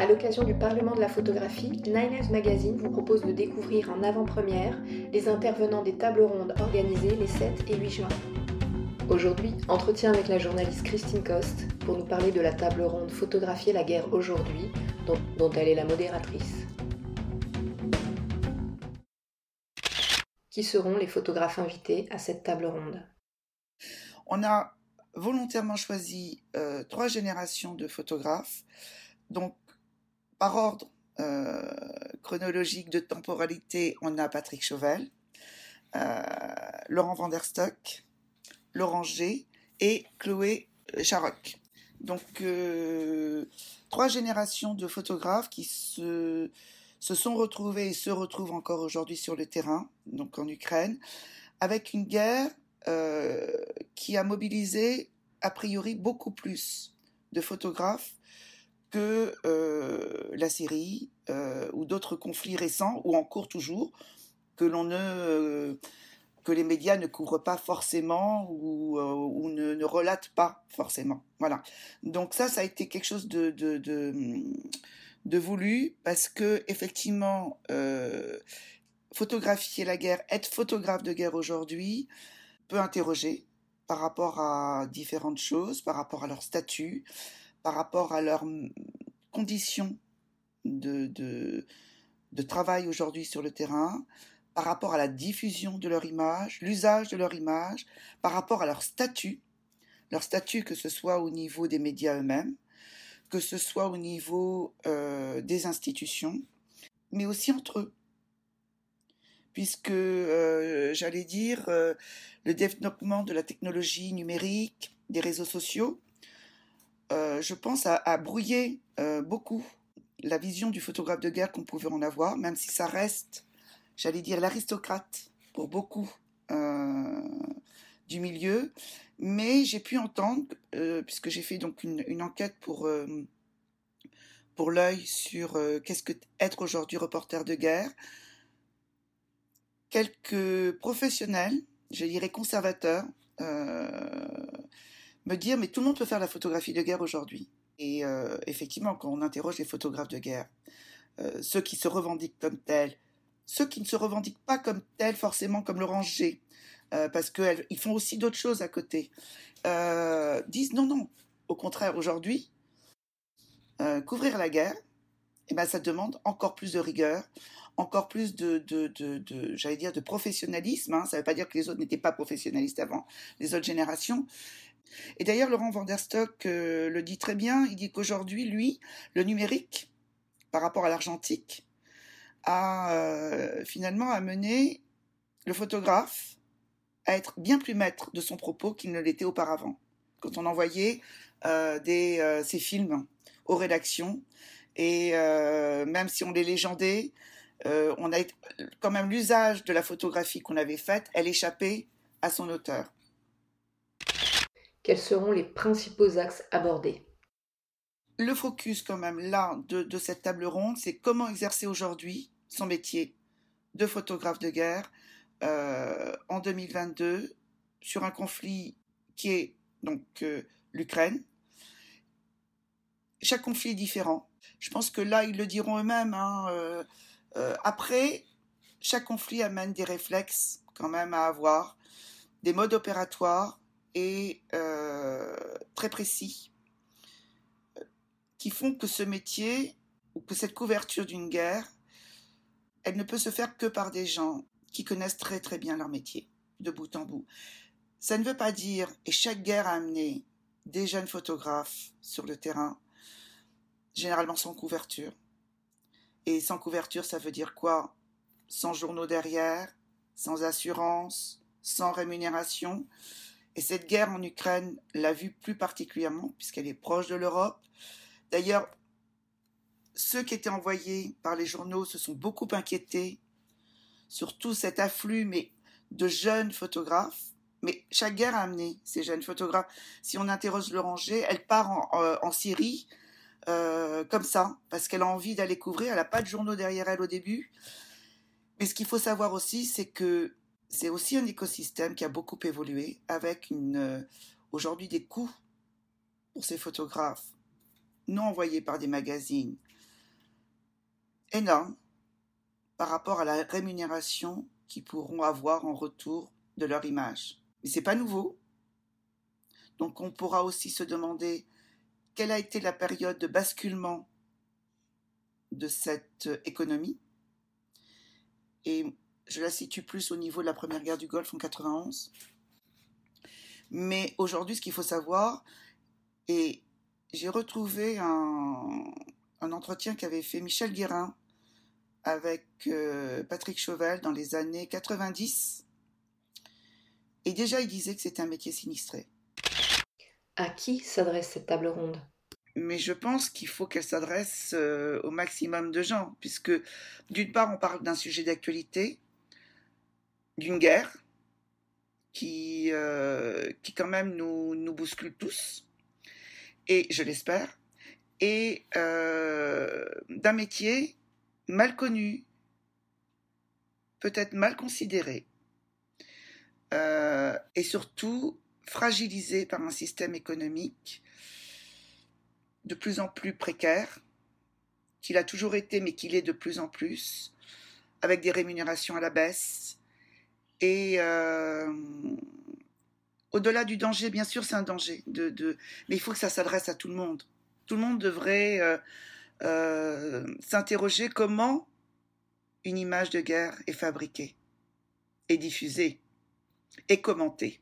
À l'occasion du Parlement de la photographie, Nine Magazine vous propose de découvrir en avant-première les intervenants des tables rondes organisées les 7 et 8 juin. Aujourd'hui, entretien avec la journaliste Christine Coste pour nous parler de la table ronde Photographier la guerre aujourd'hui, dont, dont elle est la modératrice. Qui seront les photographes invités à cette table ronde? On a volontairement choisi euh, trois générations de photographes. Donc, par ordre euh, chronologique de temporalité, on a Patrick Chauvel, euh, Laurent Vanderstock, Laurent G et Chloé Charoc. Donc, trois générations de photographes qui se, se sont retrouvés et se retrouvent encore aujourd'hui sur le terrain, donc en Ukraine, avec une guerre euh, qui a mobilisé a priori beaucoup plus de photographes que euh, la Syrie euh, ou d'autres conflits récents ou en cours toujours que l'on ne que les médias ne couvrent pas forcément ou, ne, relatent pas forcément. Voilà. Donc ça, ça a été quelque chose de, de, de, de voulu parce que effectivement, euh, photographier la guerre, être photographe de guerre aujourd'hui, peut interroger par rapport à différentes choses, par rapport à leur statut, par rapport à leurs conditions de, travail aujourd'hui sur le terrain, par rapport à la diffusion de leur image, l'usage de leur image, par rapport à leur statut, leur statut que ce soit au niveau des médias eux-mêmes, que ce soit au niveau euh, des institutions, mais aussi entre eux. Puisque euh, j'allais dire euh, le développement de la technologie numérique, des réseaux sociaux, euh, je pense a, a brouillé beaucoup la vision du photographe de guerre qu'on pouvait en avoir, même si ça reste, j'allais dire, l'aristocrate pour beaucoup du milieu. Mais j'ai pu entendre, puisque j'ai fait donc une, enquête pour pour l'œil sur qu'est-ce que être aujourd'hui reporter de guerre quelques professionnels, je dirais conservateurs, euh, me dire mais tout le monde peut faire la photographie de guerre aujourd'hui. Et euh, effectivement, quand on interroge les photographes de guerre, euh, ceux qui se revendiquent comme tels, ceux qui ne se revendiquent pas comme tels forcément comme Laurent G, parce qu'ils font aussi d'autres choses à côté, disent non, non, au contraire, aujourd'hui, couvrir la guerre, eh ben, ça demande encore plus de rigueur, encore plus de, j'allais dire, de professionnalisme. Hein. Ça ne veut pas dire que les autres n'étaient pas professionnalistes avant, les autres générations. Et d'ailleurs, Laurent Vanderstock euh, le dit très bien. Il dit qu'aujourd'hui, lui, le numérique, par rapport à l'argentique, a euh, finalement amené le photographe à être bien plus maître de son propos qu'il ne l'était auparavant. Quand on envoyait euh, des, ses films aux rédactions, et même si on les légendait, euh, on a quand même l'usage de la photographie qu'on avait faite, elle échappait à son auteur. Quels seront les principaux axes abordés? Le focus quand même là de, cette table ronde, c'est comment exercer aujourd'hui son métier de photographe de guerre euh, en 2022 sur un conflit qui est donc euh, l'Ukraine. Chaque conflit est différent. Je pense que là, ils le diront eux-mêmes. Hein, euh, après, chaque conflit amène des réflexes quand même à avoir, des modes opératoires et euh, très précis qui font que ce métier ou que cette couverture d'une guerre, elle ne peut se faire que par des gens qui connaissent très très bien leur métier, de bout en bout. Ça ne veut pas dire, et chaque guerre a amené des jeunes photographes sur le terrain, généralement sans couverture, et sans couverture, ça veut dire quoi? Sans journaux derrière, sans assurance, sans rémunération. Et cette guerre en Ukraine l'a vu plus particulièrement puisqu'elle est proche de l'Europe. D'ailleurs, ceux qui étaient envoyés par les journaux se sont beaucoup inquiétés sur tout cet afflux mais de jeunes photographes. Mais chaque guerre a amené ces jeunes photographes. Si on interroge Loranger, elle part en, euh, en Syrie euh, comme ça, parce qu'elle a envie d'aller couvrir. Elle n'a pas de journaux derrière elle au début. Mais ce qu'il faut savoir aussi, c'est que c'est aussi un écosystème qui a beaucoup évolué, avec euh, aujourd'hui des coûts pour ces photographes non envoyés par des magazines, énorme par rapport à la rémunération qu'ils pourront avoir en retour de leur image. Mais c'est pas nouveau. Donc on pourra aussi se demander quelle a été la période de basculement de cette économie? Et je la situe plus au niveau de la première guerre du Golfe en 91. Mais aujourd'hui, ce qu'il faut savoir, et j'ai retrouvé un, entretien qu'avait fait Michel Guérin avec euh, Patrick Chauvel dans les années 90. Et déjà, il disait que c'était un métier sinistré. À qui s'adresse cette table ronde? Mais je pense qu'il faut qu'elle s'adresse euh, au maximum de gens, puisque d'une part, on parle d'un sujet d'actualité, d'une guerre qui, euh, qui quand même nous, nous bouscule tous, et je l'espère, et euh, d'un métier mal connu, peut-être mal considéré, et surtout fragilisé par un système économique de plus en plus précaire, qu'il a toujours été, mais qu'il est de plus en plus, avec des rémunérations à la baisse. Et euh, au-delà du danger, bien sûr, c'est un danger, mais il faut que ça s'adresse à tout le monde. Tout le monde devrait euh, euh, s'interroger comment une image de guerre est fabriquée, et diffusée, et commentée.